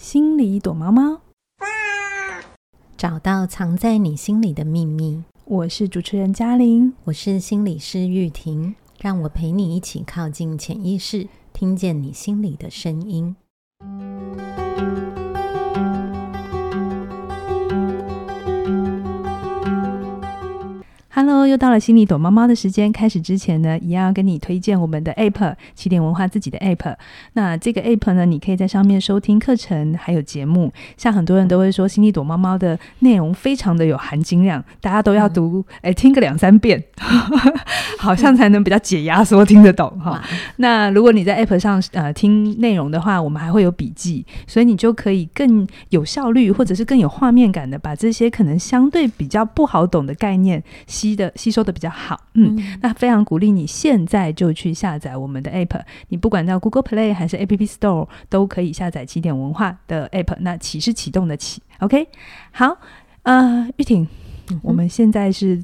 心里躲猫猫，找到藏在你心里的秘密。我是主持人嘉玲，我是心理师玉婷，让我陪你一起靠近潜意识，听见你心里的声音。Hello，又到了心里躲猫猫的时间。开始之前呢，一样要跟你推荐我们的 App，起点文化自己的 App。那这个 App 呢，你可以在上面收听课程，还有节目。像很多人都会说，心里躲猫猫的内容非常的有含金量，大家都要读，哎、嗯，听个两三遍，好像才能比较解压缩听得懂哈。那如果你在 App 上呃听内容的话，我们还会有笔记，所以你就可以更有效率，或者是更有画面感的把这些可能相对比较不好懂的概念吸。的吸收的比较好，嗯，嗯，那非常鼓励你现在就去下载我们的 App，你不管到 Google Play 还是 App Store 都可以下载起点文化的 App。那启是启动的启，OK，好，呃，玉婷，嗯，我们现在是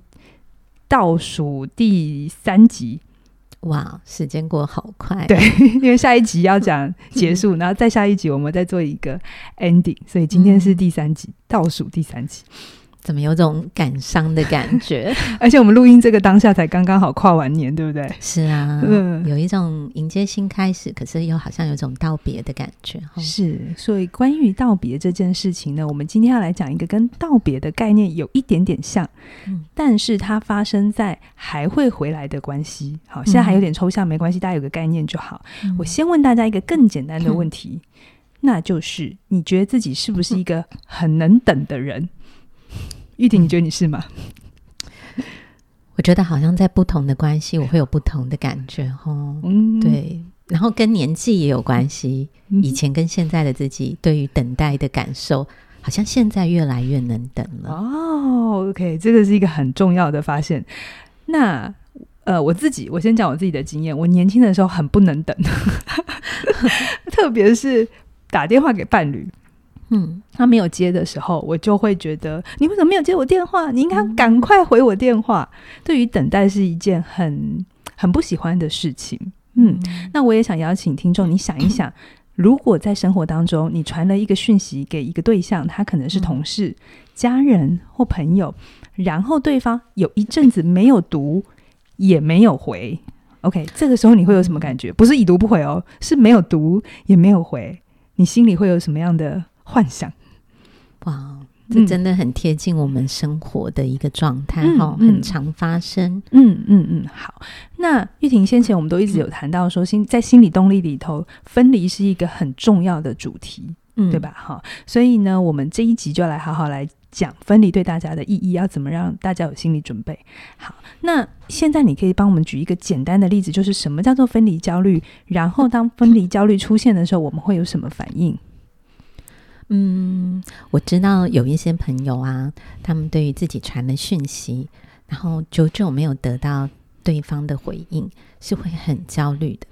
倒数第三集，哇，时间过好快，对，因为下一集要讲 结束，然后再下一集我们再做一个 ending，所以今天是第三集，嗯，倒数第三集。怎么有种感伤的感觉？而且我们录音这个当下才刚刚好跨完年，对不对？是啊，嗯，有一种迎接新开始，可是又好像有种道别的感觉。是，所以关于道别这件事情呢，我们今天要来讲一个跟道别的概念有一点点像，嗯，但是它发生在还会回来的关系。好，现在还有点抽象，没关系，大家有个概念就好。嗯，我先问大家一个更简单的问题，嗯，那就是你觉得自己是不是一个很能等的人？玉婷，你觉得你是吗？我觉得好像在不同的关系，我会有不同的感觉哦。嗯，对，然后跟年纪也有关系。以前跟现在的自己，对于等待的感受，好像现在越来越能等了。哦，OK，这个是一个很重要的发现。那呃，我自己，我先讲我自己的经验。我年轻的时候很不能等，特别是打电话给伴侣。嗯，他没有接的时候，我就会觉得你为什么没有接我电话？你应该赶快回我电话。嗯、对于等待是一件很很不喜欢的事情。嗯，嗯，那我也想邀请听众，你想一想，如果在生活当中你传了一个讯息给一个对象，他可能是同事、嗯、家人或朋友，然后对方有一阵子没有读也没有回，OK，这个时候你会有什么感觉？不是已读不回哦，是没有读也没有回，你心里会有什么样的？幻想，哇，这真的很贴近我们生活的一个状态哈，嗯、很常发生。嗯嗯嗯，好。那玉婷先前我们都一直有谈到说，心在心理动力里头，分离是一个很重要的主题，嗯，对吧？哈，所以呢，我们这一集就来好好来讲分离对大家的意义，要怎么让大家有心理准备。好，那现在你可以帮我们举一个简单的例子，就是什么叫做分离焦虑？然后当分离焦虑出现的时候，我们会有什么反应？嗯，我知道有一些朋友啊，他们对于自己传的讯息，然后久久没有得到对方的回应，是会很焦虑的。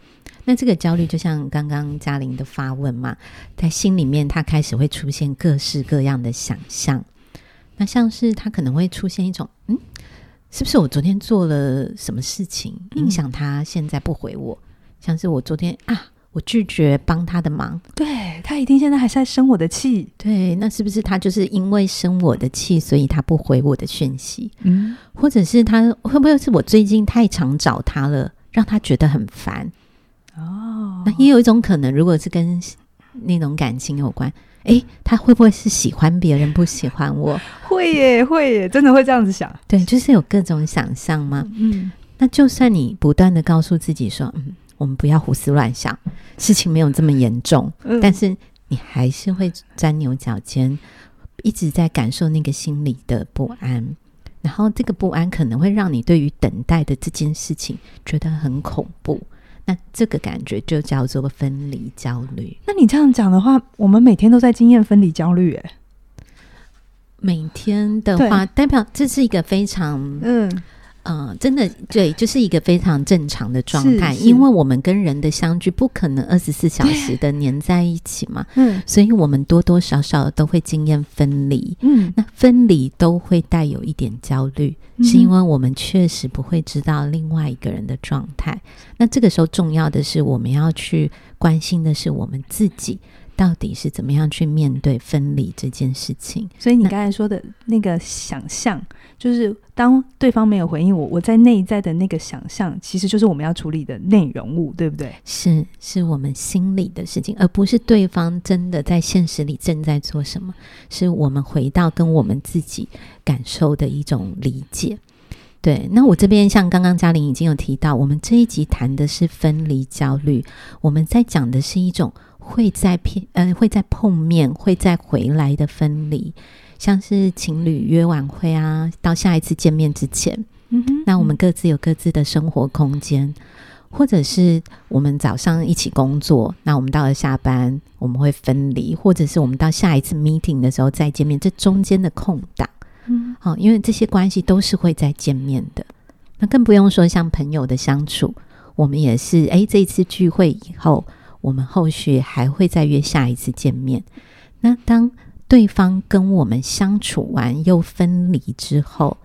那这个焦虑就像刚刚嘉玲的发问嘛，在心里面他开始会出现各式各样的想象。那像是他可能会出现一种，嗯，是不是我昨天做了什么事情影响他现在不回我？像是我昨天啊。我拒绝帮他的忙，对，他一定现在还是在生我的气，对，那是不是他就是因为生我的气，所以他不回我的讯息？嗯，或者是他会不会是我最近太常找他了，让他觉得很烦？哦，那也有一种可能，如果是跟那种感情有关，哎，他会不会是喜欢别人不喜欢我？会耶，会耶，真的会这样子想？对，就是有各种想象吗？嗯，那就算你不断的告诉自己说，嗯。我们不要胡思乱想，事情没有这么严重，嗯，但是你还是会钻牛角尖，一直在感受那个心里的不安，然后这个不安可能会让你对于等待的这件事情觉得很恐怖，那这个感觉就叫做分离焦虑。那你这样讲的话，我们每天都在经验分离焦虑，哎，每天的话，代表这是一个非常嗯。嗯、呃，真的对，就是一个非常正常的状态，因为我们跟人的相聚不可能二十四小时的黏在一起嘛，嗯，所以我们多多少少都会经验分离，嗯，那分离都会带有一点焦虑，嗯，是因为我们确实不会知道另外一个人的状态，那这个时候重要的是我们要去关心的是我们自己到底是怎么样去面对分离这件事情。所以你刚才说的那个想象，就是当对方没有回应我，我在内在的那个想象，其实就是我们要处理的内容物，对不对？是，是我们心里的事情，而不是对方真的在现实里正在做什么。是我们回到跟我们自己感受的一种理解。对，那我这边像刚刚嘉玲已经有提到，我们这一集谈的是分离焦虑，我们在讲的是一种会在片呃会在碰面会在回来的分离，像是情侣约晚会啊，到下一次见面之前，嗯哼，那我们各自有各自的生活空间，或者是我们早上一起工作，那我们到了下班我们会分离，或者是我们到下一次 meeting 的时候再见面，这中间的空档。嗯，好，因为这些关系都是会再见面的，那更不用说像朋友的相处，我们也是，诶，这一次聚会以后，我们后续还会再约下一次见面。那当对方跟我们相处完又分离之后，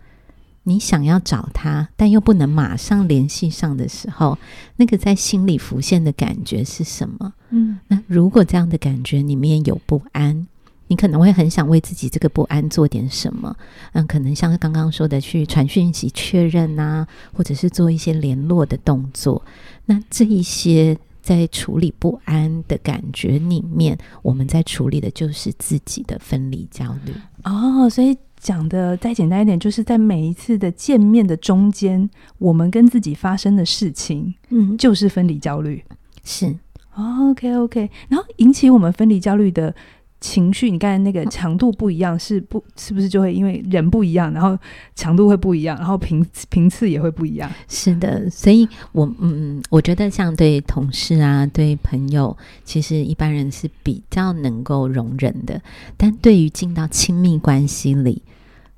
你想要找他，但又不能马上联系上的时候，那个在心里浮现的感觉是什么？嗯，那如果这样的感觉里面有不安。你可能会很想为自己这个不安做点什么，嗯，可能像刚刚说的去传讯息确认啊，或者是做一些联络的动作。那这一些在处理不安的感觉里面，我们在处理的就是自己的分离焦虑。哦，所以讲的再简单一点，就是在每一次的见面的中间，我们跟自己发生的事情，嗯，就是分离焦虑。是。哦，OK OK，然后引起我们分离焦虑的。情绪，你刚才那个强度不一样，是不？是不是就会因为人不一样，然后强度会不一样，然后频频次也会不一样？是的，所以我嗯，我觉得像对同事啊，对朋友，其实一般人是比较能够容忍的，但对于进到亲密关系里，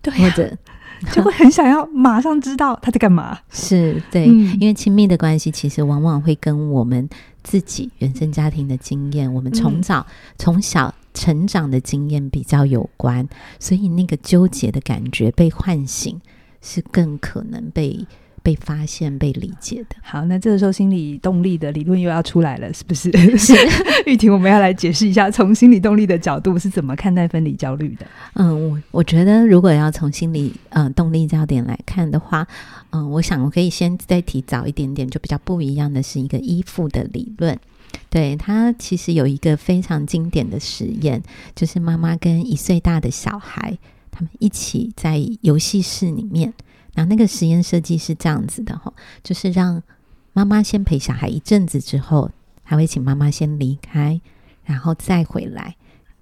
对啊，或者 就会很想要马上知道他在干嘛。是对，嗯，因为亲密的关系其实往往会跟我们自己原生家庭的经验，我们从早从，嗯，小。成长的经验比较有关，所以那个纠结的感觉被唤醒，是更可能被被发现、被理解的。好，那这个时候心理动力的理论又要出来了，是不是？是。玉婷，我们要来解释一下，从心理动力的角度是怎么看待分离焦虑的？嗯，我我觉得，如果要从心理呃动力焦点来看的话，嗯，我想我可以先再提早一点点，就比较不一样的是一个依附的理论。对，他其实有一个非常经典的实验，就是妈妈跟一岁大的小孩，他们一起在游戏室里面。然后那个实验设计是这样子的哈，就是让妈妈先陪小孩一阵子之后，还会请妈妈先离开，然后再回来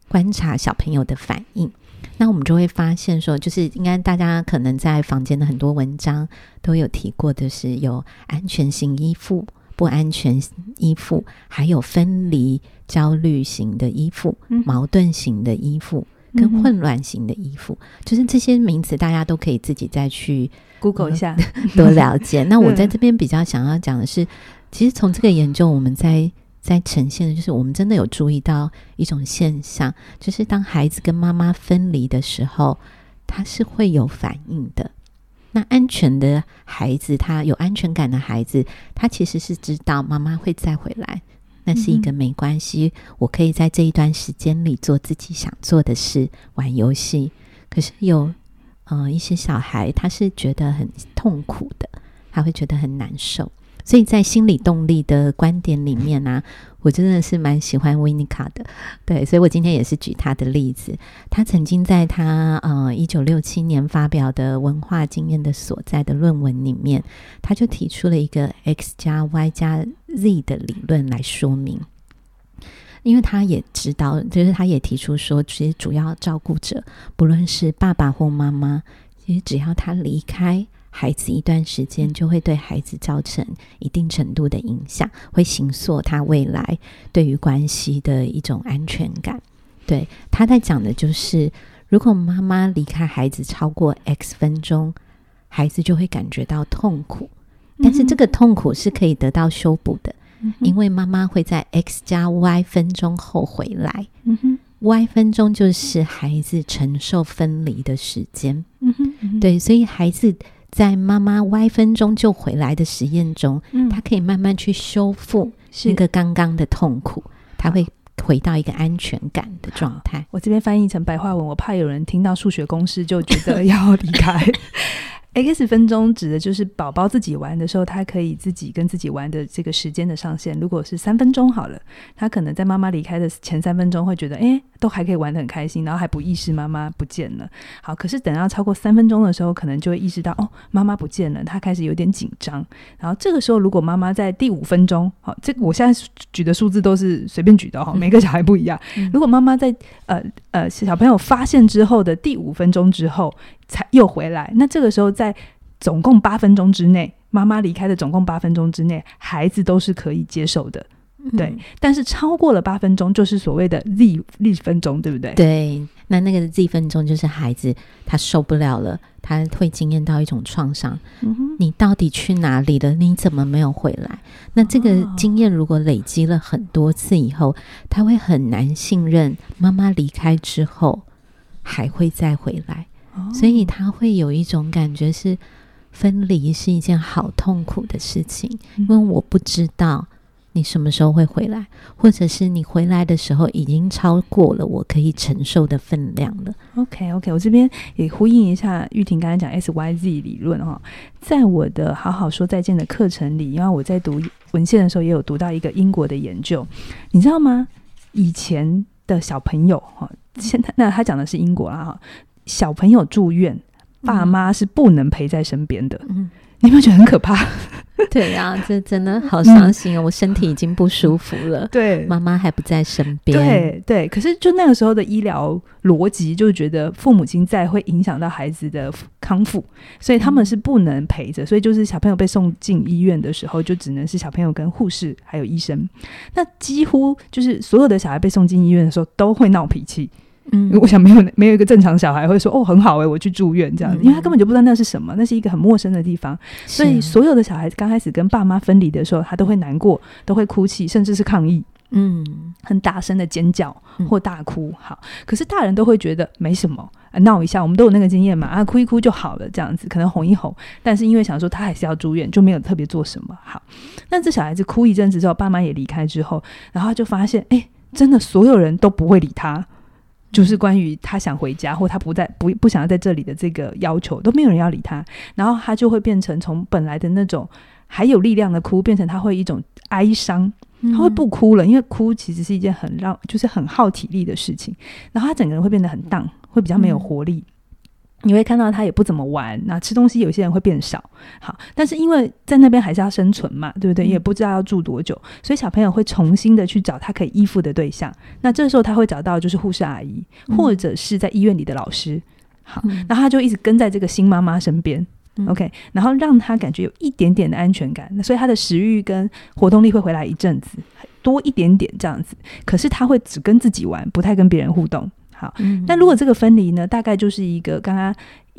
观察小朋友的反应。那我们就会发现说，就是应该大家可能在房间的很多文章都有提过的是有安全型依附。不安全依附，还有分离焦虑型的依附、嗯、矛盾型的依附跟混乱型的依附，嗯、就是这些名词，大家都可以自己再去 Google 一下，多了解。那我在这边比较想要讲的是，其实从这个研究，我们在在呈现的就是，我们真的有注意到一种现象，就是当孩子跟妈妈分离的时候，他是会有反应的。那安全的孩子，他有安全感的孩子，他其实是知道妈妈会再回来，那是一个没关系，我可以在这一段时间里做自己想做的事，玩游戏。可是有呃一些小孩，他是觉得很痛苦的，他会觉得很难受。所以在心理动力的观点里面呢、我真的是蛮喜欢维尼卡的，对，所以我今天也是举他的例子。他曾经在他呃一九六七年发表的《文化经验的所在》的论文里面，他就提出了一个 X 加 Y 加 Z 的理论来说明，因为他也知道，就是他也提出说，其实主要照顾者不论是爸爸或妈妈，其实只要他离开。孩子一段时间就会对孩子造成一定程度的影响，会形塑他未来对于关系的一种安全感。对，他在讲的就是，如果妈妈离开孩子超过 X 分钟，孩子就会感觉到痛苦，但是这个痛苦是可以得到修补的，嗯、因为妈妈会在 X 加 Y 分钟后回来。嗯、哼 Y 分钟就是孩子承受分离的时间。嗯哼，对，所以孩子。在妈妈歪分钟就回来的实验中，嗯，他可以慢慢去修复那个刚刚的痛苦，他会回到一个安全感的状态。我这边翻译成白话文，我怕有人听到数学公式就觉得要离开。X 分钟指的就是宝宝自己玩的时候，他可以自己跟自己玩的这个时间的上限。如果是三分钟好了，他可能在妈妈离开的前三分钟会觉得，哎，都还可以玩得很开心，然后还不意识妈妈不见了。好，可是等到超过三分钟的时候，可能就会意识到，哦，妈妈不见了，他开始有点紧张。然后这个时候，如果妈妈在第五分钟，好，这个我现在举的数字都是随便举的哈，每个小孩不一样。嗯、如果妈妈在呃呃小朋友发现之后的第五分钟之后，才又回来，那这个时候在总共八分钟之内，妈妈离开的总共八分钟之内，孩子都是可以接受的，嗯、对。但是超过了八分钟，就是所谓的 Z Z 分钟，对不对？对，那那个 Z 分钟就是孩子他受不了了，他会经验到一种创伤。嗯，你到底去哪里了？你怎么没有回来？那这个经验如果累积了很多次以后，他会很难信任妈妈离开之后还会再回来。所以他会有一种感觉是分离是一件好痛苦的事情，因为我不知道你什么时候会回来，或者是你回来的时候已经超过了我可以承受的分量了。OK OK，我这边也呼应一下玉婷刚才讲 SYZ 理论哈，在我的好好说再见的课程里，因为我在读文献的时候也有读到一个英国的研究，你知道吗？以前的小朋友哈，现在那他讲的是英国啦哈。小朋友住院，爸妈是不能陪在身边的。嗯，你有没有觉得很可怕？对呀、啊，这真的好伤心啊、哦！嗯、我身体已经不舒服了，对，妈妈还不在身边。对对，可是就那个时候的医疗逻辑，就觉得父母亲在会影响到孩子的康复，所以他们是不能陪着。所以就是小朋友被送进医院的时候，就只能是小朋友跟护士还有医生。那几乎就是所有的小孩被送进医院的时候，都会闹脾气。嗯，我想没有没有一个正常小孩会说哦，很好诶、欸，我去住院这样。子，因为他根本就不知道那是什么，那是一个很陌生的地方，所以所有的小孩子刚开始跟爸妈分离的时候，他都会难过，都会哭泣，甚至是抗议，嗯，很大声的尖叫或大哭。好，可是大人都会觉得没什么，闹一下，我们都有那个经验嘛，啊，哭一哭就好了，这样子可能哄一哄，但是因为想说他还是要住院，就没有特别做什么。好，那这小孩子哭一阵子之后，爸妈也离开之后，然后他就发现，哎、欸，真的所有人都不会理他。就是关于他想回家或他不在不不想要在这里的这个要求，都没有人要理他，然后他就会变成从本来的那种还有力量的哭，变成他会一种哀伤，他会不哭了，因为哭其实是一件很让就是很耗体力的事情，然后他整个人会变得很荡，会比较没有活力。嗯你会看到他也不怎么玩，那吃东西有些人会变少，好，但是因为在那边还是要生存嘛，对不对？也不知道要住多久，所以小朋友会重新的去找他可以依附的对象。那这时候他会找到就是护士阿姨，或者是在医院里的老师，好，那他就一直跟在这个新妈妈身边，OK，然后让他感觉有一点点的安全感，那所以他的食欲跟活动力会回来一阵子，多一点点这样子。可是他会只跟自己玩，不太跟别人互动。好，但如果这个分离呢，大概就是一个刚刚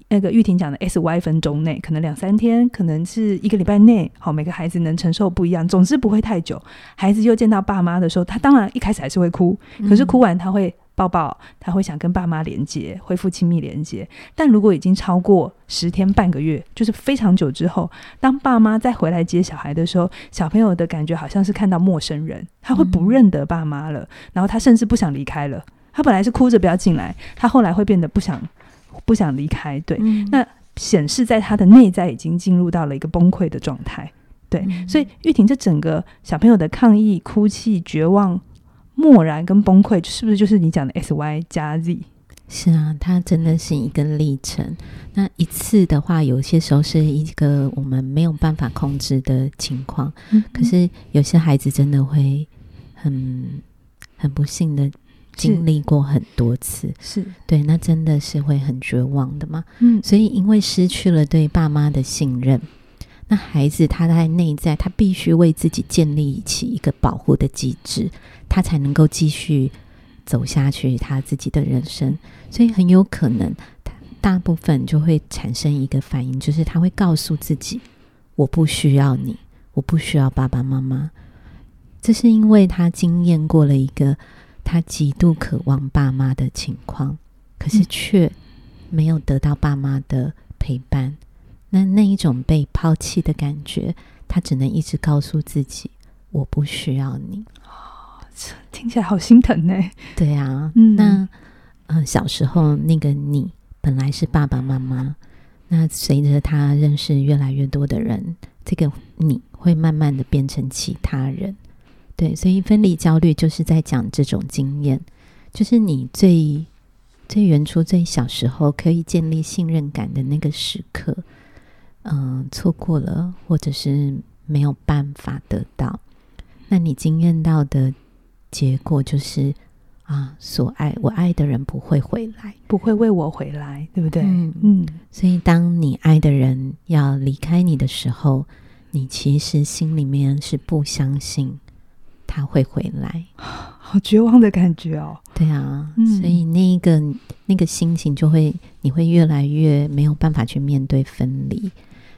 那个玉婷讲的 S Y 分钟内，可能两三天，可能是一个礼拜内。好，每个孩子能承受不一样，总之不会太久。孩子又见到爸妈的时候，他当然一开始还是会哭，可是哭完他会抱抱，他会想跟爸妈连接，恢复亲密连接。但如果已经超过十天半个月，就是非常久之后，当爸妈再回来接小孩的时候，小朋友的感觉好像是看到陌生人，他会不认得爸妈了，然后他甚至不想离开了。他本来是哭着不要进来，他后来会变得不想不想离开，对，嗯、那显示在他的内在已经进入到了一个崩溃的状态，对，嗯、所以玉婷这整个小朋友的抗议、哭泣、绝望、漠然跟崩溃，是不是就是你讲的 S Y 加 Z？是啊，它真的是一个历程。那一次的话，有些时候是一个我们没有办法控制的情况，可是有些孩子真的会很很不幸的。经历过很多次，是对，那真的是会很绝望的嘛。嗯，所以因为失去了对爸妈的信任，那孩子他在内在，他必须为自己建立起一个保护的机制，他才能够继续走下去他自己的人生。所以很有可能，他大部分就会产生一个反应，就是他会告诉自己：“我不需要你，我不需要爸爸妈妈。”这是因为他经验过了一个。他极度渴望爸妈的情况，可是却没有得到爸妈的陪伴。嗯、那那一种被抛弃的感觉，他只能一直告诉自己：“我不需要你。”哦，听起来好心疼呢。对啊，嗯，那呃，小时候那个你本来是爸爸妈妈，那随着他认识越来越多的人，这个你会慢慢的变成其他人。对，所以分离焦虑就是在讲这种经验，就是你最最原初、最小时候可以建立信任感的那个时刻，嗯、呃，错过了，或者是没有办法得到，那你经验到的结果就是啊，所爱我爱的人不会回来，不会为我回来，对不对？嗯嗯。所以当你爱的人要离开你的时候，你其实心里面是不相信。他会回来，好绝望的感觉哦。对啊，嗯、所以那个那个心情就会，你会越来越没有办法去面对分离。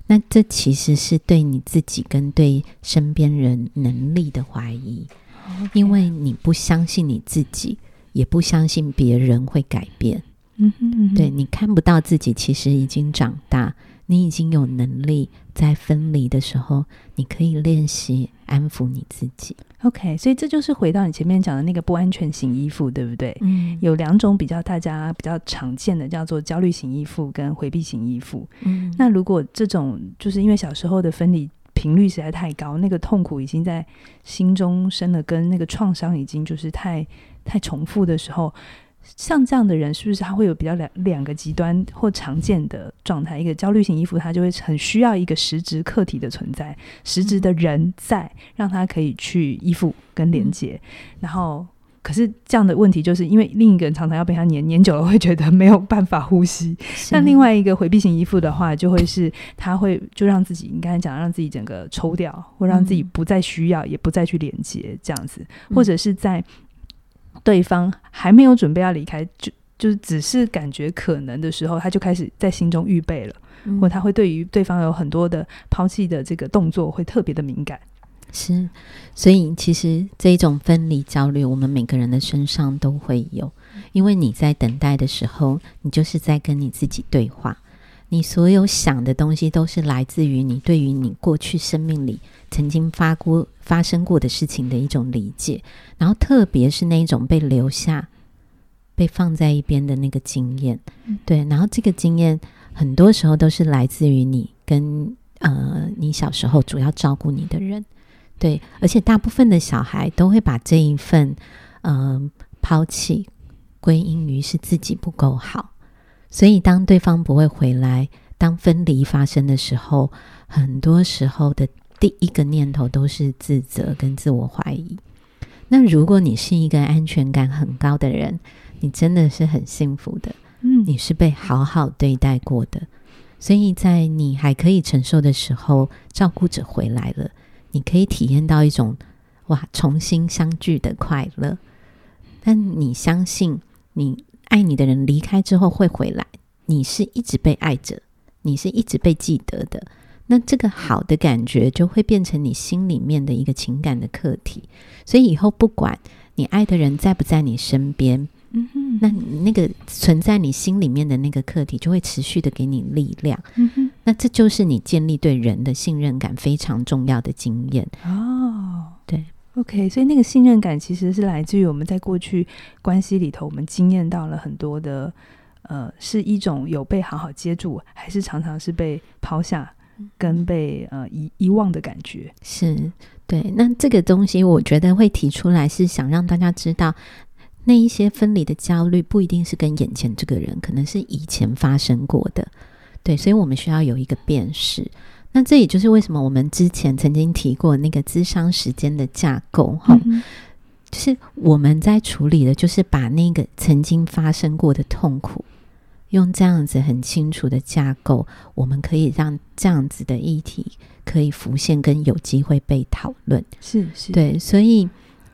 那这其实是对你自己跟对身边人能力的怀疑.因为你不相信你自己，也不相信别人会改变。嗯哼，嗯哼，对，你看不到自己其实已经长大。你已经有能力在分离的时候，你可以练习安抚你自己。OK，所以这就是回到你前面讲的那个不安全型依附，对不对？嗯，有两种比较大家比较常见的，叫做焦虑型依附跟回避型依附。嗯，那如果这种就是因为小时候的分离频率实在太高，那个痛苦已经在心中生了根，那个创伤已经就是太太重复的时候。像这样的人，是不是他会有比较两两个极端或常见的状态？一个焦虑型依附，他就会很需要一个实质客体的存在，实质的人在，让他可以去依附跟连接。嗯、然后，可是这样的问题，就是因为另一个人常常要被他黏黏久了，会觉得没有办法呼吸。那另外一个回避型依附的话，就会是他会就让自己，你刚才讲，让自己整个抽掉，或让自己不再需要，嗯、也不再去连接这样子，或者是在。对方还没有准备要离开，就就是只是感觉可能的时候，他就开始在心中预备了，嗯、或他会对于对方有很多的抛弃的这个动作会特别的敏感。是，所以其实这一种分离焦虑，我们每个人的身上都会有，因为你在等待的时候，你就是在跟你自己对话。你所有想的东西都是来自于你对于你过去生命里曾经发过发生过的事情的一种理解，然后特别是那一种被留下、被放在一边的那个经验，对，然后这个经验很多时候都是来自于你跟呃你小时候主要照顾你的人，对，而且大部分的小孩都会把这一份呃抛弃归因于是自己不够好。所以，当对方不会回来，当分离发生的时候，很多时候的第一个念头都是自责跟自我怀疑。那如果你是一个安全感很高的人，你真的是很幸福的，嗯，你是被好好对待过的。所以在你还可以承受的时候，照顾者回来了，你可以体验到一种哇，重新相聚的快乐。但你相信你。爱你的人离开之后会回来，你是一直被爱着，你是一直被记得的。那这个好的感觉就会变成你心里面的一个情感的课题。所以以后不管你爱的人在不在你身边，嗯哼，那那个存在你心里面的那个课题就会持续的给你力量。嗯哼，那这就是你建立对人的信任感非常重要的经验。哦，对。OK，所以那个信任感其实是来自于我们在过去关系里头，我们经验到了很多的，呃，是一种有被好好接住，还是常常是被抛下跟被呃遗遗忘的感觉？是，对。那这个东西，我觉得会提出来，是想让大家知道，那一些分离的焦虑不一定是跟眼前这个人，可能是以前发生过的。对，所以我们需要有一个辨识。那这也就是为什么我们之前曾经提过那个咨商时间的架构，哈、嗯，就是我们在处理的，就是把那个曾经发生过的痛苦，用这样子很清楚的架构，我们可以让这样子的议题可以浮现，跟有机会被讨论。是是，对，所以，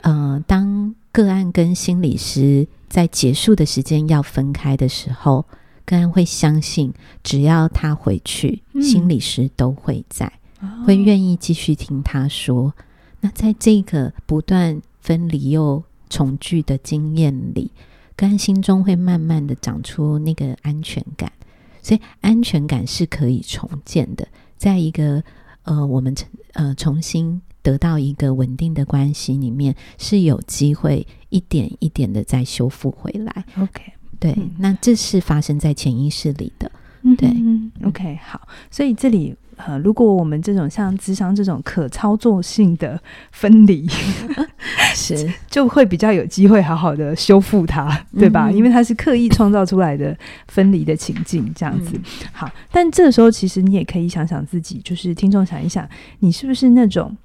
呃，当个案跟心理师在结束的时间要分开的时候。个案会相信，只要他回去，嗯、心理师都会在，哦、会愿意继续听他说。那在这个不断分离又重聚的经验里，个案心中会慢慢的长出那个安全感。所以安全感是可以重建的，在一个呃，我们呃重新得到一个稳定的关系里面，是有机会一点一点的再修复回来。OK，对，嗯、那这是发生在潜意识里的。对、嗯、，OK，好，所以这里。呃，如果我们这种像智商这种可操作性的分离，是就会比较有机会好好的修复它，对吧？嗯、因为它是刻意创造出来的分离的情境，这样子。嗯、好，但这个时候其实你也可以想想自己，就是听众想一想，你是不是那种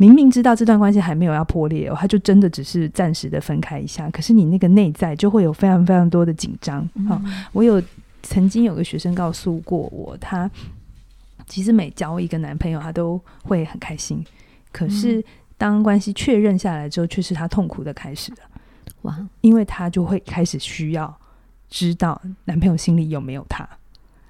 明明知道这段关系还没有要破裂哦，他就真的只是暂时的分开一下，可是你那个内在就会有非常非常多的紧张。好、嗯，我有曾经有个学生告诉过我，他。其实每交一个男朋友，他都会很开心。可是当关系确认下来之后，却是他痛苦的开始的。哇！因为他就会开始需要知道男朋友心里有没有他，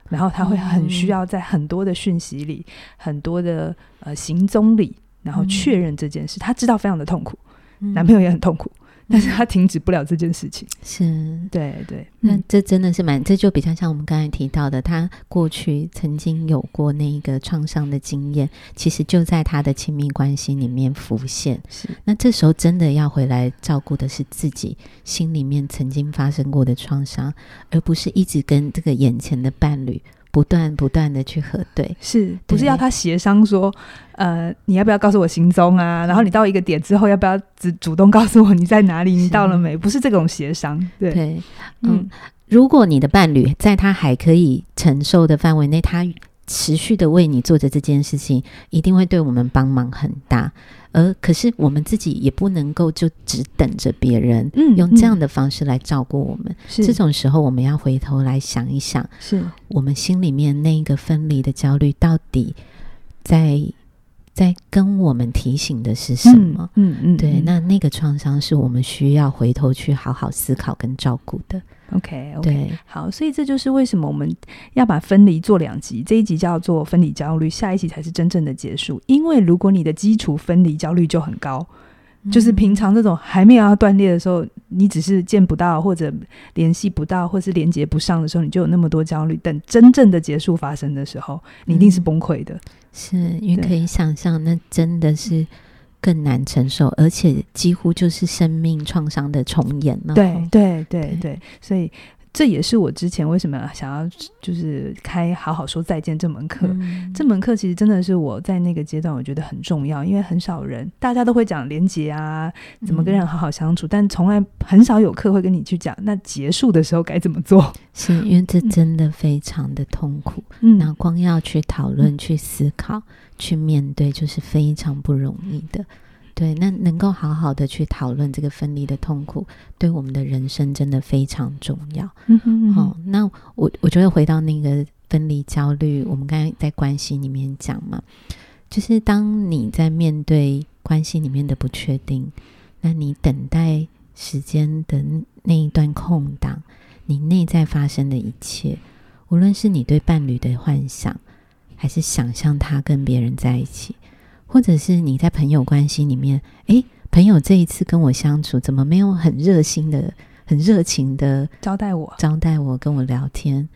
然后他会很需要在很多的讯息里、很多的呃行踪里，然后确认这件事。他知道非常的痛苦，男朋友也很痛苦。但是他停止不了这件事情，是对对，那这真的是蛮，这就比较像我们刚才提到的，他过去曾经有过那一个创伤的经验，其实就在他的亲密关系里面浮现。是，那这时候真的要回来照顾的是自己心里面曾经发生过的创伤，而不是一直跟这个眼前的伴侣。不断不断的去核对，是不是要他协商说，呃，你要不要告诉我行踪啊？然后你到一个点之后，要不要主主动告诉我你在哪里？你到了没？不是这种协商，对，对嗯，嗯，如果你的伴侣在他还可以承受的范围内，他持续的为你做着这件事情，一定会对我们帮忙很大。而可是我们自己也不能够就只等着别人，嗯，用这样的方式来照顾我们。是这种时候，我们要回头来想一想，是我们心里面那一个分离的焦虑，到底在在跟我们提醒的是什么？嗯嗯，嗯，对，那那个创伤是我们需要回头去好好思考跟照顾的。OK OK，对好，所以这就是为什么我们要把分离做两集，这一集叫做分离焦虑，下一集才是真正的结束。因为如果你的基础分离焦虑就很高，嗯、就是平常这种还没有要断裂的时候，你只是见不到或者联系不到，或是连接不上的时候，你就有那么多焦虑。等真正的结束发生的时候，你一定是崩溃的。嗯、是因为可以想象，那真的是。更难承受，而且几乎就是生命创伤的重演了。对对对对，所以。这也是我之前为什么想要就是开好好说再见这门课。嗯、这门课其实真的是我在那个阶段我觉得很重要，因为很少人，大家都会讲连结啊，怎么跟人好好相处，嗯、但从来很少有课会跟你去讲那结束的时候该怎么做。是因为这真的非常的痛苦，嗯，那光要去讨论、嗯、去思考、去面对，就是非常不容易的。对，那能够好好的去讨论这个分离的痛苦，对我们的人生真的非常重要。嗯哼嗯哼。好，那我我觉得回到那个分离焦虑，我们刚才在关系里面讲嘛，就是当你在面对关系里面的不确定，那你等待时间的那一段空档，你内在发生的一切，无论是你对伴侣的幻想，还是想象他跟别人在一起。或者是你在朋友关系里面，诶，朋友这一次跟我相处，怎么没有很热心的、很热情的招待我、招待我、跟我聊天？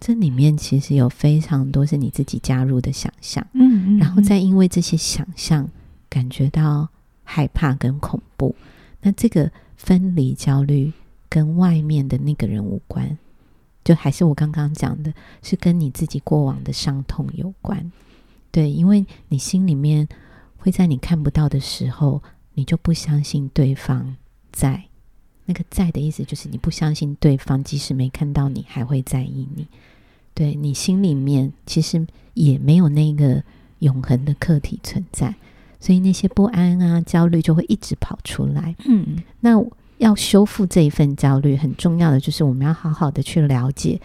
这里面其实有非常多是你自己加入的想象，嗯，嗯，嗯，然后再因为这些想象感觉到害怕跟恐怖。那这个分离焦虑跟外面的那个人无关，就还是我刚刚讲的，是跟你自己过往的伤痛有关。对，因为你心里面会在你看不到的时候，你就不相信对方在。那个“在”的意思就是你不相信对方，即使没看到你，还会在意你。对，你心里面其实也没有那个永恒的客体存在，所以那些不安啊、焦虑就会一直跑出来。嗯，那要修复这一份焦虑，很重要的就是我们要好好的去了解。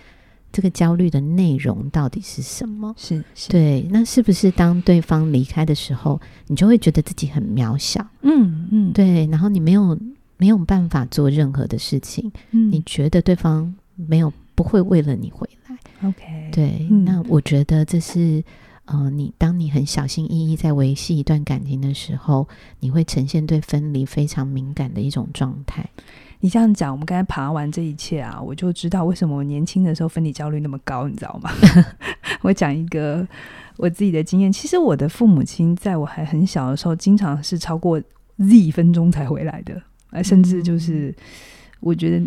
这个焦虑的内容到底是什么？是，是对，那是不是当对方离开的时候，你就会觉得自己很渺小？嗯嗯，对，然后你没有没有办法做任何的事情，嗯，你觉得对方没有不会为了你回来？OK，对，嗯，那我觉得这是呃，你当你很小心翼翼在维系一段感情的时候，你会呈现对分离非常敏感的一种状态。你这样讲，我们刚才爬完这一切啊，我就知道为什么我年轻的时候分离焦虑那么高，你知道吗？我讲一个我自己的经验，其实我的父母亲在我还很小的时候，经常是超过 Z 分钟才回来的，甚至就是我觉得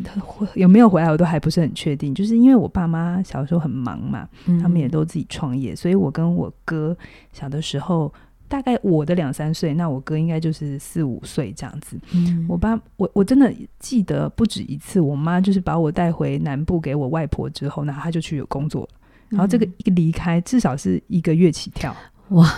有没有回来我都还不是很确定，就是因为我爸妈小时候很忙嘛，他们也都自己创业，所以我跟我哥小的时候。大概我的两三岁，那我哥应该就是四五岁这样子。嗯，我爸，我我真的记得不止一次，我妈就是把我带回南部给我外婆之后，那他就去有工作，然后这个一离开，至少是一个月起跳。哇，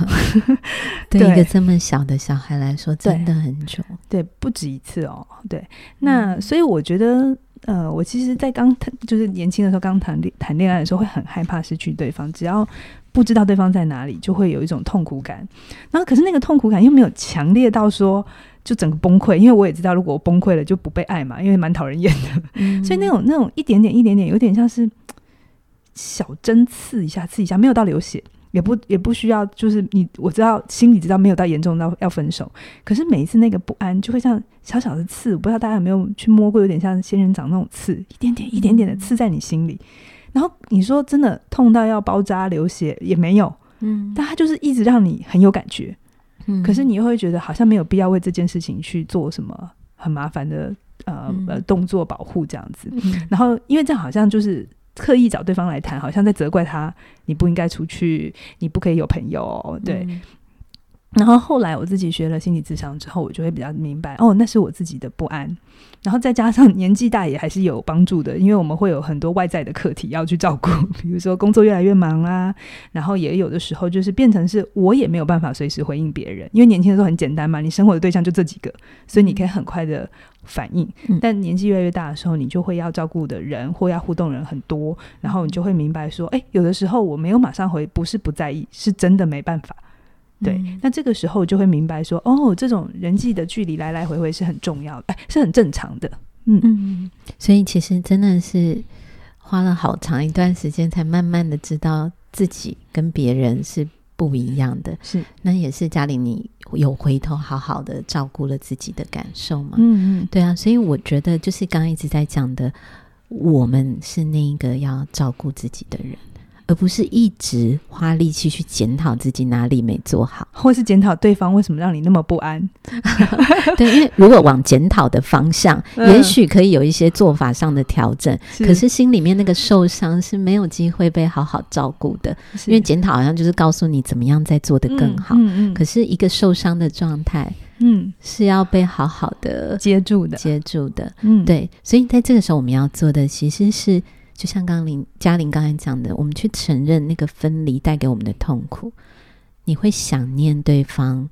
对一个这么小的小孩来说，真的很久。对，不止一次哦。对，那所以我觉得，呃，我其实，在刚谈就是年轻的时候，刚谈恋谈恋爱的时候，会很害怕失去对方，只要。不知道对方在哪里，就会有一种痛苦感。然后，可是那个痛苦感又没有强烈到说就整个崩溃，因为我也知道，如果我崩溃了，就不被爱嘛，因为蛮讨人厌的。嗯、所以那种那种一点点一点点，有点像是小针刺一下刺一下，没有到流血，也不也不需要，就是你我知道心里知道没有到严重到要分手。可是每一次那个不安，就会像小小的刺，我不知道大家有没有去摸过，有点像仙人掌那种刺，一点点一点点的刺在你心里。然后你说真的痛到要包扎流血也没有，嗯，但他就是一直让你很有感觉，嗯，可是你又会觉得好像没有必要为这件事情去做什么很麻烦的呃呃、嗯、动作保护这样子，嗯、然后因为这样好像就是刻意找对方来谈，好像在责怪他，你不应该出去，你不可以有朋友，对。嗯然后后来我自己学了心理智商之后，我就会比较明白哦，那是我自己的不安。然后再加上年纪大也还是有帮助的，因为我们会有很多外在的课题要去照顾，比如说工作越来越忙啊，然后也有的时候就是变成是我也没有办法随时回应别人，因为年轻的时候很简单嘛，你生活的对象就这几个，所以你可以很快的反应。嗯、但年纪越来越大的时候，你就会要照顾的人或要互动人很多，然后你就会明白说，哎，有的时候我没有马上回，不是不在意，是真的没办法。对，嗯、那这个时候就会明白说，哦，这种人际的距离来来回回是很重要的，哎，是很正常的。嗯嗯，所以其实真的是花了好长一段时间，才慢慢的知道自己跟别人是不一样的。是，那也是家里，你有回头好好的照顾了自己的感受嘛？嗯嗯，对啊，所以我觉得就是刚刚一直在讲的，我们是那一个要照顾自己的人。而不是一直花力气去检讨自己哪里没做好，或是检讨对方为什么让你那么不安。对，因为如果往检讨的方向，嗯、也许可以有一些做法上的调整。是，可是心里面那个受伤是没有机会被好好照顾的。因为检讨好像就是告诉你怎么样再做得更好。嗯嗯嗯、可是一个受伤的状态，嗯，是要被好好的接住的，接住的。嗯，对。所以在这个时候，我们要做的其实是。就像刚林嘉玲刚才讲的，我们去承认那个分离带给我们的痛苦，你会想念对方，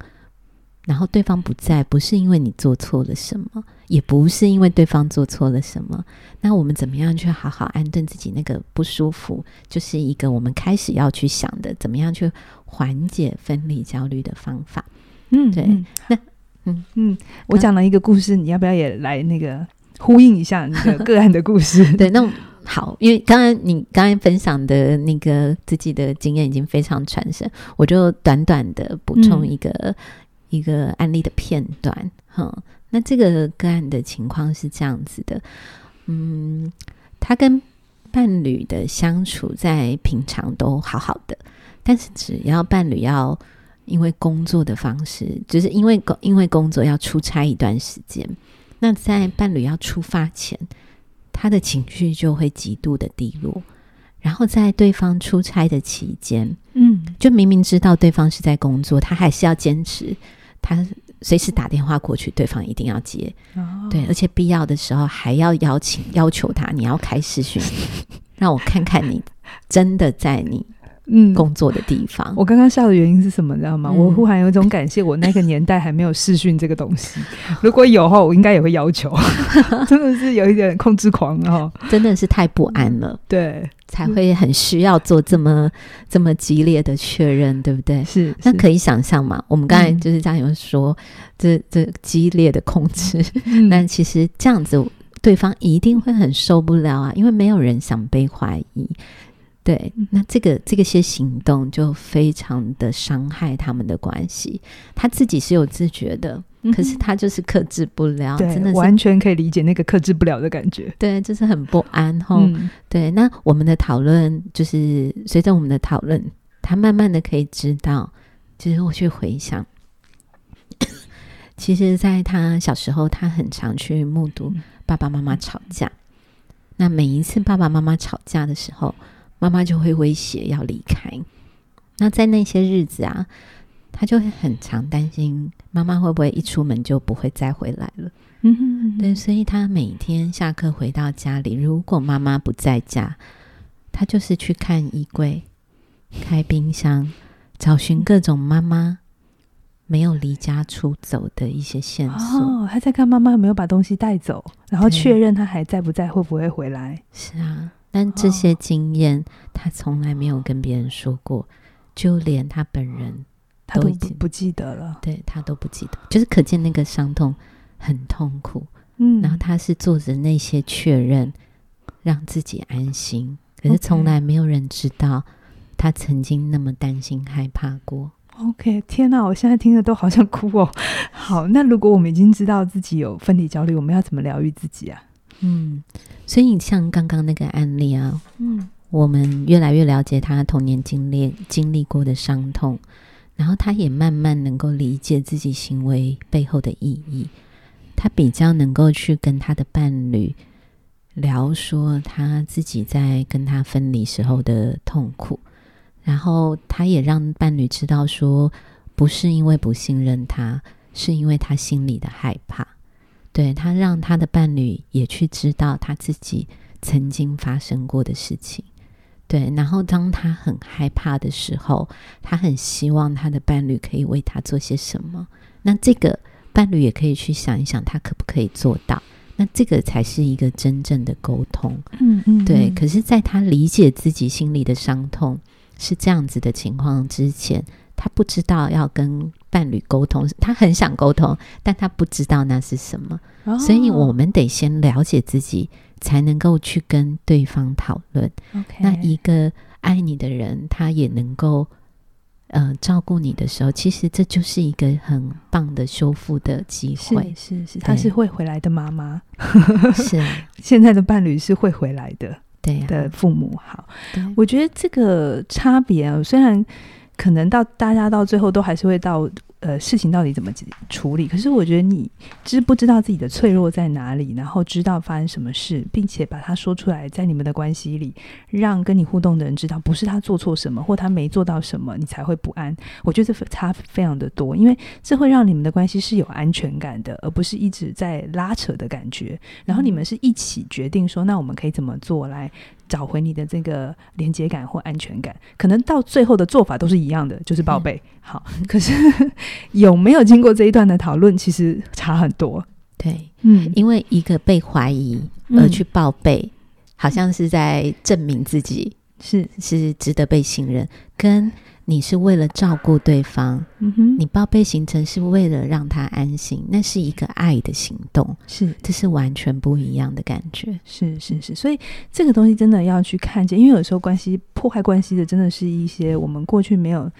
然后对方不在，不是因为你做错了什么，也不是因为对方做错了什么。那我们怎么样去好好安顿自己那个不舒服，就是一个我们开始要去想的，怎么样去缓解分离焦虑的方法。嗯，对。嗯那嗯嗯，我讲了一个故事，你要不要也来那个呼应一下那个 个案的故事？对，那。好，因为刚刚你刚才分享的那个自己的经验已经非常传神，我就短短的补充一个、嗯、一个案例的片段。哈，那这个个案的情况是这样子的，嗯，他跟伴侣的相处在平常都好好的，但是只要伴侣要因为工作的方式，就是因为工因为工作要出差一段时间，那在伴侣要出发前。他的情绪就会极度的低落，然后在对方出差的期间，嗯，就明明知道对方是在工作，他还是要坚持，他随时打电话过去，对方一定要接，哦、对，而且必要的时候还要邀请要求他，你要开视讯，让我看看你真的在你。嗯，工作的地方。我刚刚笑的原因是什么？你知道吗？嗯、我忽然有一种感谢，我那个年代还没有视讯这个东西。如果有的话，我应该也会要求。真的是有一点控制狂哦，真的是太不安了。对，才会很需要做这么这么激烈的确认，对不对？是。那可以想象嘛？我们刚才就是这样有说，嗯、这这激烈的控制，那、嗯、其实这样子，对方一定会很受不了啊，因为没有人想被怀疑。对，那这个这个些行动就非常的伤害他们的关系。他自己是有自觉的，嗯、可是他就是克制不了，对，真的是完全可以理解那个克制不了的感觉。对，就是很不安吼。嗯、对，那我们的讨论就是随着我们的讨论，他慢慢的可以知道，就是我去回想。其实，在他小时候，他很常去目睹爸爸妈妈吵架。那每一次爸爸妈妈吵架的时候，妈妈就会威胁要离开。那在那些日子啊，他就会很常担心妈妈会不会一出门就不会再回来了。嗯哼嗯哼，对，所以他每天下课回到家里，如果妈妈不在家，他就是去看衣柜、开冰箱，找寻各种妈妈。没有离家出走的一些线索。哦，他在看妈妈有没有把东西带走，然后确认他还在不在，会不会回来。是啊，但这些经验他从来没有跟别人说过，哦、就连他本人他都不不记得了。对，他都不记得，就是可见那个伤痛很痛苦。嗯，然后他是做着那些确认，让自己安心，可是从来没有人知道他曾经那么担心害怕过。OK，天哪！我现在听着都好想哭哦。好，那如果我们已经知道自己有分离焦虑，我们要怎么疗愈自己啊？嗯，所以像刚刚那个案例啊，嗯，我们越来越了解他童年经历经历过的伤痛，然后他也慢慢能够理解自己行为背后的意义，他比较能够去跟他的伴侣聊说他自己在跟他分离时候的痛苦。然后他也让伴侣知道说，不是因为不信任他，是因为他心里的害怕。对，他让他的伴侣也去知道他自己曾经发生过的事情。对，然后当他很害怕的时候，他很希望他的伴侣可以为他做些什么。那这个伴侣也可以去想一想，他可不可以做到？那这个才是一个真正的沟通。嗯，嗯嗯，对。可是，在他理解自己心里的伤痛。是这样子的情况之前，他不知道要跟伴侣沟通，他很想沟通，但他不知道那是什么，哦、所以我们得先了解自己，才能够去跟对方讨论。那一个爱你的人，他也能够呃照顾你的时候，其实这就是一个很棒的修复的机会。是是是，他是会回来的妈妈，是。现在的伴侣是会回来的。对的父母好，我觉得这个差别啊，虽然可能到大家到最后都还是会到。呃，事情到底怎么处理？可是我觉得你知不知道自己的脆弱在哪里，然后知道发生什么事，并且把它说出来，在你们的关系里，让跟你互动的人知道，不是他做错什么，或他没做到什么，你才会不安。我觉得这差非常的多，因为这会让你们的关系是有安全感的，而不是一直在拉扯的感觉。然后你们是一起决定说，那我们可以怎么做来找回你的这个连接感或安全感？可能到最后的做法都是一样的，就是报备。嗯、好，可是有没有经过这一段的讨论，其实差很多。对，嗯，因为一个被怀疑而去报备，嗯、好像是在证明自己是是值得被信任，跟。你是为了照顾对方，嗯哼，你报备行程是为了让他安心，那是一个爱的行动，是，这是完全不一样的感觉，是是是，所以这个东西真的要去看见，因为有时候关系破坏关系的，真的是一些我们过去没有。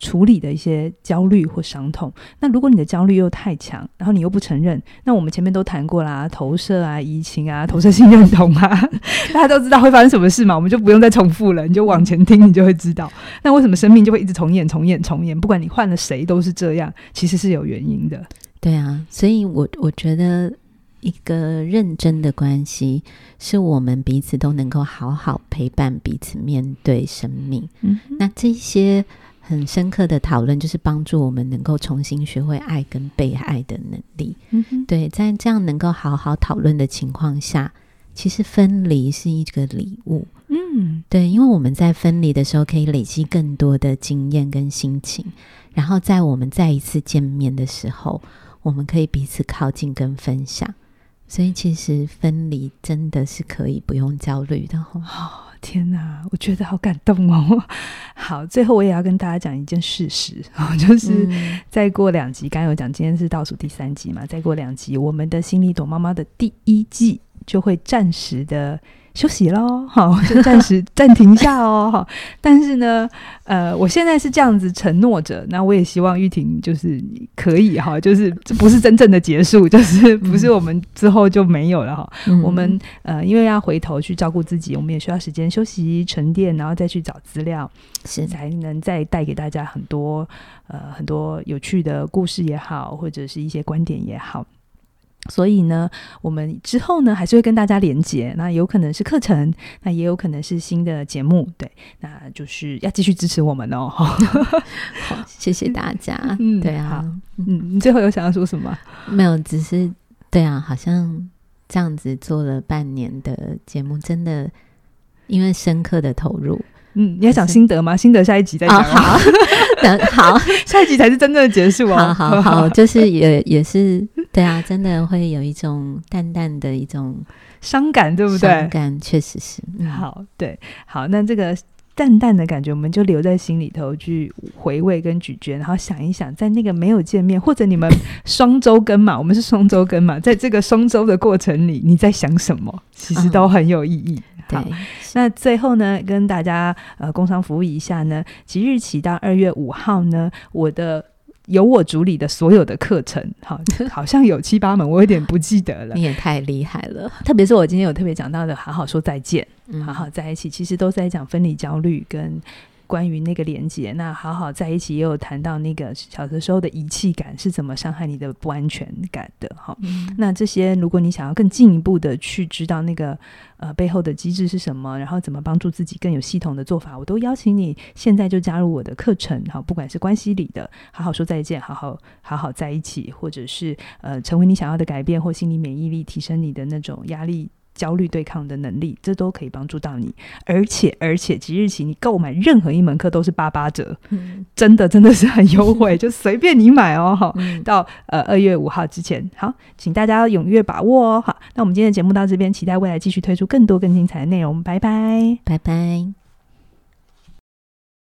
处理的一些焦虑或伤痛。那如果你的焦虑又太强，然后你又不承认，那我们前面都谈过啦，投射啊、移情啊、投射性认同啊，大家都知道会发生什么事嘛，我们就不用再重复了，你就往前听，你就会知道。那为什么生命就会一直重演、重演、重演？不管你换了谁，都是这样，其实是有原因的。对啊，所以我我觉得一个认真的关系，是我们彼此都能够好好陪伴彼此面对生命。嗯，那这些。很深刻的讨论，就是帮助我们能够重新学会爱跟被爱的能力。嗯，对，在这样能够好好讨论的情况下，其实分离是一个礼物。嗯，对，因为我们在分离的时候，可以累积更多的经验跟心情，然后在我们再一次见面的时候，我们可以彼此靠近跟分享。所以，其实分离真的是可以不用焦虑的。哦天哪，我觉得好感动哦！好，最后我也要跟大家讲一件事实哦，就是再过两集，刚刚有讲，今天是倒数第三集嘛，再过两集，我们的心理躲猫猫的第一季就会暂时的休息喽，好，就 暂时暂停一下哦，好。但是呢，呃，我现在是这样子承诺着，那我也希望玉婷就是可以哈，就是这不是真正的结束，就是不是我们之后就没有了哈。嗯、我们呃，因为要回头去照顾自己，我们也需要时间休息沉淀，然后再去找资料，是才能再带给大家很多呃很多有趣的故事也好，或者是一些观点也好。所以呢，我们之后呢还是会跟大家连接，那有可能是课程，那也有可能是新的节目，对，那就是要继续支持我们哦。好，谢谢大家。嗯，对啊，嗯，你最后有想要说什么？没有，只是对啊，好像这样子做了半年的节目，真的因为深刻的投入。嗯，你要讲心得吗？心得下一集再讲。哦、好，等好，下一集才是真正的结束哦。好好好，就是也也是对啊，真的会有一种淡淡的一种伤感，对不对？伤感确实是。嗯、好，对，好，那这个淡淡的感觉，我们就留在心里头去回味跟咀嚼，然后想一想，在那个没有见面，或者你们双周更嘛，我们是双周更嘛，在这个双周的过程里，你在想什么？其实都很有意义。哦好，那最后呢，跟大家呃工商服务一下呢，即日起到二月五号呢，我的由我主理的所有的课程，好，好像有七八门，我有点不记得了。你也太厉害了，特别是我今天有特别讲到的，好好说再见，嗯、好好在一起，其实都在讲分离焦虑跟。关于那个连接，那好好在一起，也有谈到那个小的时候的遗弃感是怎么伤害你的不安全感的哈。嗯、那这些，如果你想要更进一步的去知道那个呃背后的机制是什么，然后怎么帮助自己更有系统的做法，我都邀请你现在就加入我的课程哈。不管是关系里的好好说再见，好好好好在一起，或者是呃成为你想要的改变，或心理免疫力提升你的那种压力。焦虑对抗的能力，这都可以帮助到你。而且，而且即日起，你购买任何一门课都是八八折，嗯、真的真的是很优惠，就随便你买哦。哈，嗯、到呃二月五号之前，好，请大家踊跃把握哦。好，那我们今天的节目到这边，期待未来继续推出更多更精彩的内容。拜拜，拜拜。